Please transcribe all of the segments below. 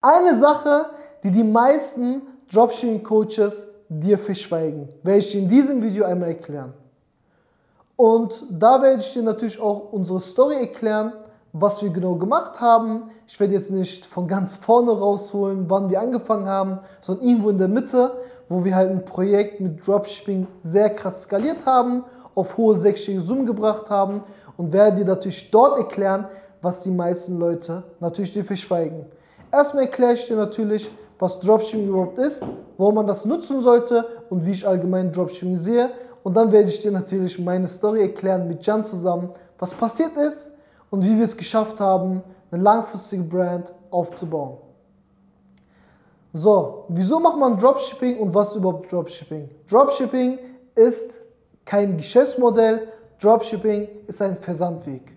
Eine Sache, die die meisten Dropshipping-Coaches dir verschweigen, werde ich dir in diesem Video einmal erklären. Und da werde ich dir natürlich auch unsere Story erklären, was wir genau gemacht haben. Ich werde jetzt nicht von ganz vorne rausholen, wann wir angefangen haben, sondern irgendwo in der Mitte, wo wir halt ein Projekt mit Dropshipping sehr krass skaliert haben, auf hohe sechsstellige Summen gebracht haben und werde dir natürlich dort erklären, was die meisten Leute natürlich dir verschweigen. Erstmal erkläre ich dir natürlich, was Dropshipping überhaupt ist, warum man das nutzen sollte und wie ich allgemein Dropshipping sehe. Und dann werde ich dir natürlich meine Story erklären mit Jan zusammen, was passiert ist und wie wir es geschafft haben, eine langfristige Brand aufzubauen. So, wieso macht man Dropshipping und was ist überhaupt Dropshipping? Dropshipping ist kein Geschäftsmodell, Dropshipping ist ein Versandweg.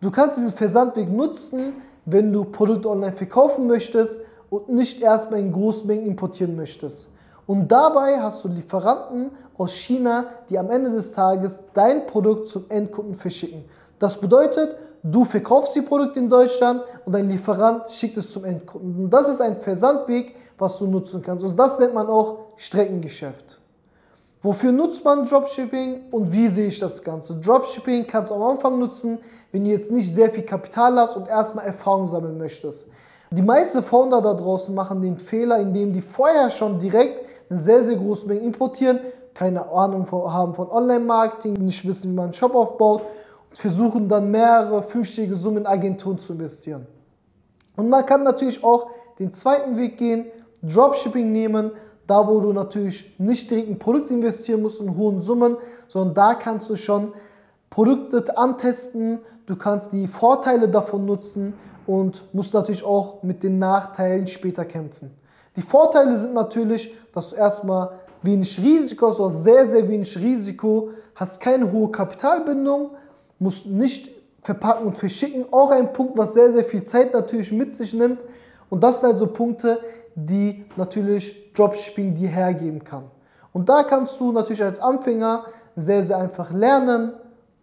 Du kannst diesen Versandweg nutzen, wenn du Produkte online verkaufen möchtest und nicht erstmal in Großmengen importieren möchtest. Und dabei hast du Lieferanten aus China, die am Ende des Tages dein Produkt zum Endkunden verschicken. Das bedeutet, du verkaufst die Produkte in Deutschland und dein Lieferant schickt es zum Endkunden. Und das ist ein Versandweg, was du nutzen kannst. Und das nennt man auch Streckengeschäft. Wofür nutzt man Dropshipping und wie sehe ich das Ganze? Dropshipping kannst du am Anfang nutzen, wenn du jetzt nicht sehr viel Kapital hast und erstmal Erfahrung sammeln möchtest. Die meisten Founder da draußen machen den Fehler, indem die vorher schon direkt eine sehr, sehr große Menge importieren, keine Ahnung haben von Online-Marketing, nicht wissen, wie man einen Shop aufbaut und versuchen dann mehrere fünfstellige Summen in Agenturen zu investieren. Und man kann natürlich auch den zweiten Weg gehen, Dropshipping nehmen, da, wo du natürlich nicht direkt ein Produkt investieren musst in hohen Summen, sondern da kannst du schon Produkte antesten, du kannst die Vorteile davon nutzen und musst natürlich auch mit den Nachteilen später kämpfen. Die Vorteile sind natürlich, dass du erstmal wenig Risiko hast, also sehr, sehr wenig Risiko, hast keine hohe Kapitalbindung, musst nicht verpacken und verschicken. Auch ein Punkt, was sehr, sehr viel Zeit natürlich mit sich nimmt. Und das sind also Punkte, die natürlich Dropshipping dir hergeben kann. Und da kannst du natürlich als Anfänger sehr, sehr einfach lernen,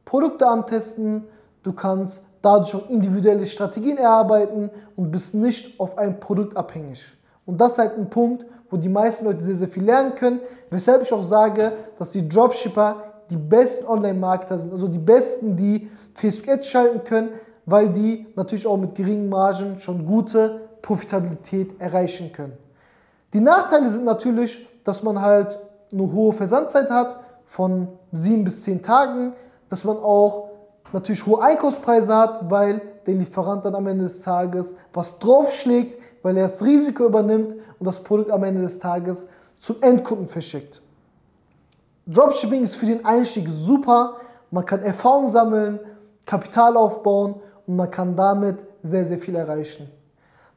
Produkte antesten, du kannst dadurch auch individuelle Strategien erarbeiten und bist nicht auf ein Produkt abhängig. Und das ist halt ein Punkt, wo die meisten Leute sehr, sehr viel lernen können, weshalb ich auch sage, dass die Dropshipper die besten Online-Marketer sind, also die besten, die Facebook Ads schalten können, weil die natürlich auch mit geringen Margen schon gute Profitabilität erreichen können. Die Nachteile sind natürlich, dass man halt eine hohe Versandzeit hat von sieben bis zehn Tagen, dass man auch natürlich hohe Einkaufspreise hat, weil der Lieferant dann am Ende des Tages was draufschlägt, weil er das Risiko übernimmt und das Produkt am Ende des Tages zum Endkunden verschickt. Dropshipping ist für den Einstieg super. Man kann Erfahrung sammeln, Kapital aufbauen und man kann damit sehr, sehr viel erreichen.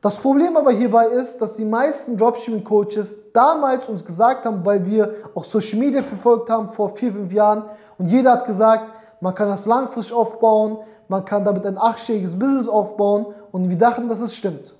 Das Problem aber hierbei ist, dass die meisten Dropshipping-Coaches damals uns gesagt haben, weil wir auch Social Media verfolgt haben vor vier, fünf Jahren und jeder hat gesagt, man kann das langfristig aufbauen, man kann damit ein achtjähriges Business aufbauen und wir dachten, dass es stimmt.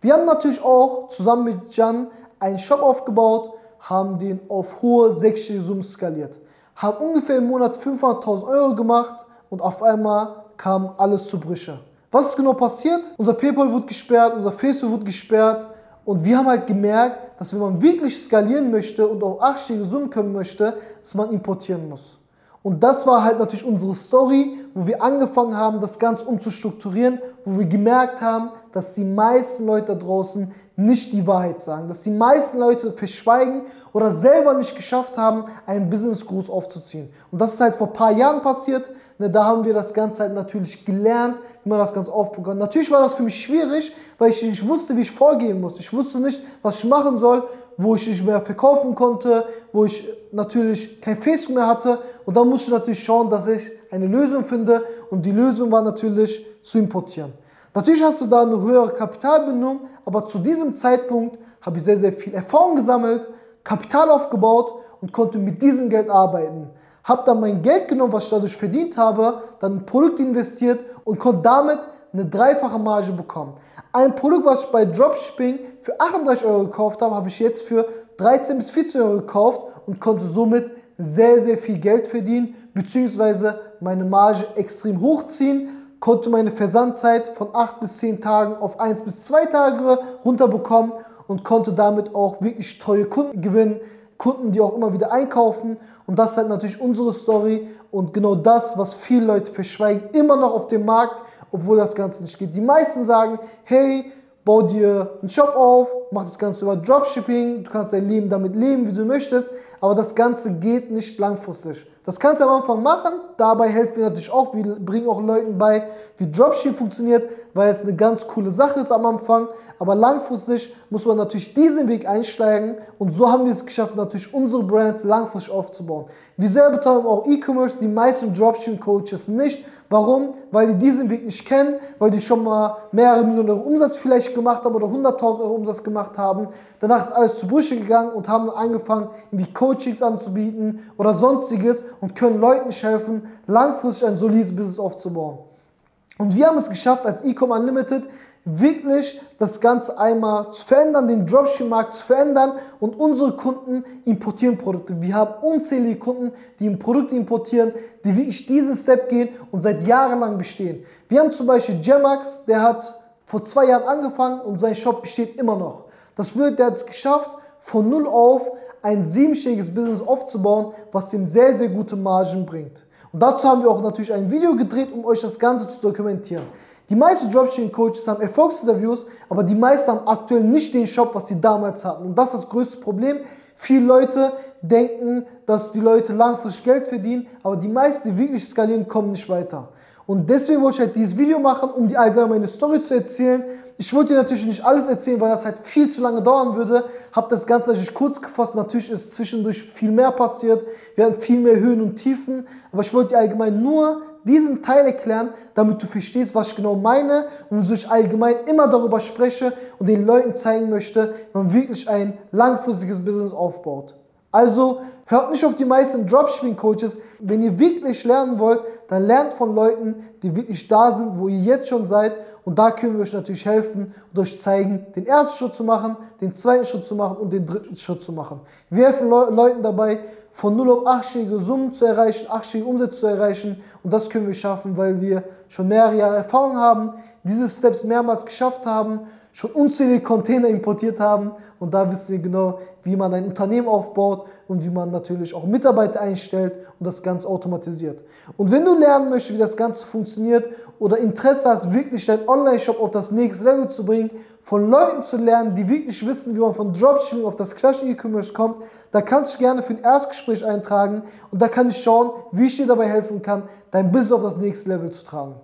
Wir haben natürlich auch zusammen mit Jan einen Shop aufgebaut, haben den auf hohe sechsstellige Summen skaliert, haben ungefähr im Monat 500.000 Euro gemacht und auf einmal kam alles zu Brüche. Was ist genau passiert? Unser PayPal wurde gesperrt, unser Facebook wurde gesperrt und wir haben halt gemerkt, dass wenn man wirklich skalieren möchte und auf achtstellige Summen kommen möchte, dass man importieren muss. Und das war halt natürlich unsere Story, wo wir angefangen haben, das Ganze umzustrukturieren, wo wir gemerkt haben, dass die meisten Leute da draußen nicht die Wahrheit sagen, dass die meisten Leute verschweigen oder selber nicht geschafft haben, einen Business groß aufzuziehen. Und das ist halt vor ein paar Jahren passiert. Ne, da haben wir das Ganze halt natürlich gelernt, wie man das Ganze kann. Natürlich war das für mich schwierig, weil ich nicht wusste, wie ich vorgehen muss. Ich wusste nicht, was ich machen soll wo ich nicht mehr verkaufen konnte, wo ich natürlich kein Facebook mehr hatte. Und dann musste ich natürlich schauen, dass ich eine Lösung finde. Und die Lösung war natürlich zu importieren. Natürlich hast du da eine höhere Kapitalbindung, aber zu diesem Zeitpunkt habe ich sehr, sehr viel Erfahrung gesammelt, Kapital aufgebaut und konnte mit diesem Geld arbeiten. Habe dann mein Geld genommen, was ich dadurch verdient habe, dann ein Produkt investiert und konnte damit eine dreifache Marge bekommen. Ein Produkt, was ich bei Dropshipping für 38 Euro gekauft habe, habe ich jetzt für 13 bis 14 Euro gekauft und konnte somit sehr, sehr viel Geld verdienen, beziehungsweise meine Marge extrem hochziehen. Konnte meine Versandzeit von 8 bis 10 Tagen auf 1 bis 2 Tage runterbekommen und konnte damit auch wirklich treue Kunden gewinnen. Kunden, die auch immer wieder einkaufen. Und das ist halt natürlich unsere Story und genau das, was viele Leute verschweigen, immer noch auf dem Markt, obwohl das Ganze nicht geht. Die meisten sagen, hey, bau dir einen Shop auf, mach das Ganze über Dropshipping, du kannst dein Leben damit leben, wie du möchtest, aber das Ganze geht nicht langfristig. Das kannst du am Anfang machen, dabei helfen wir natürlich auch, wir bringen auch Leuten bei, wie Dropshipping funktioniert, weil es eine ganz coole Sache ist am Anfang, aber langfristig muss man natürlich diesen Weg einsteigen und so haben wir es geschafft, natürlich unsere Brands langfristig aufzubauen. Wir selber betreiben auch E-Commerce, die meisten Dropshipping-Coaches nicht. Warum? Weil die diesen Weg nicht kennen, weil die schon mal mehrere Millionen Euro Umsatz vielleicht gemacht haben oder 100.000 Euro Umsatz gemacht haben. Danach ist alles zu Brüche gegangen und haben angefangen, irgendwie Coachings anzubieten oder sonstiges und können Leuten helfen, langfristig ein solides Business aufzubauen. Und wir haben es geschafft, als Ecom Unlimited wirklich das Ganze einmal zu verändern, den Dropshipping-Markt zu verändern und unsere Kunden importieren Produkte. Wir haben unzählige Kunden, die ein Produkt importieren, die wirklich diesen Step gehen und seit Jahren lang bestehen. Wir haben zum Beispiel Gemax, der hat vor zwei Jahren angefangen und sein Shop besteht immer noch. Das bedeutet, der hat es geschafft, von null auf ein siebenstelliges Business aufzubauen, was ihm sehr, sehr gute Margen bringt. Und dazu haben wir auch natürlich ein Video gedreht, um euch das Ganze zu dokumentieren. Die meisten Dropshipping-Coaches haben Erfolgsinterviews, aber die meisten haben aktuell nicht den Shop, was sie damals hatten. Und das ist das größte Problem. Viele Leute denken, dass die Leute langfristig Geld verdienen, aber die meisten, die wirklich skalieren, kommen nicht weiter. Und deswegen wollte ich halt dieses Video machen, um die allgemeine Story zu erzählen. Ich wollte dir natürlich nicht alles erzählen, weil das halt viel zu lange dauern würde. Habe das Ganze natürlich kurz gefasst. Natürlich ist zwischendurch viel mehr passiert. Wir hatten viel mehr Höhen und Tiefen. Aber ich wollte dir allgemein nur diesen Teil erklären, damit du verstehst, was ich genau meine und wieso ich allgemein immer darüber spreche und den Leuten zeigen möchte, wie man wirklich ein langfristiges Business aufbaut. Also hört nicht auf die meisten Dropshipping-Coaches. Wenn ihr wirklich lernen wollt, dann lernt von Leuten, die wirklich da sind, wo ihr jetzt schon seid. Und da können wir euch natürlich helfen und euch zeigen, den ersten Schritt zu machen, den zweiten Schritt zu machen und den dritten Schritt zu machen. Wir helfen Le Leuten dabei, von 0 auf 8-stellige Summen zu erreichen, 8-stellige Umsätze zu erreichen. Und das können wir schaffen, weil wir schon mehrere Jahre Erfahrung haben, diese Steps mehrmals geschafft haben schon unzählige Container importiert haben und da wissen wir genau, wie man ein Unternehmen aufbaut und wie man natürlich auch Mitarbeiter einstellt und das Ganze automatisiert. Und wenn du lernen möchtest, wie das Ganze funktioniert oder Interesse hast, wirklich deinen Online-Shop auf das nächste Level zu bringen, von Leuten zu lernen, die wirklich wissen, wie man von Dropshipping auf das klassische E-Commerce kommt, da kannst du gerne für ein Erstgespräch eintragen und da kann ich schauen, wie ich dir dabei helfen kann, dein Business auf das nächste Level zu tragen.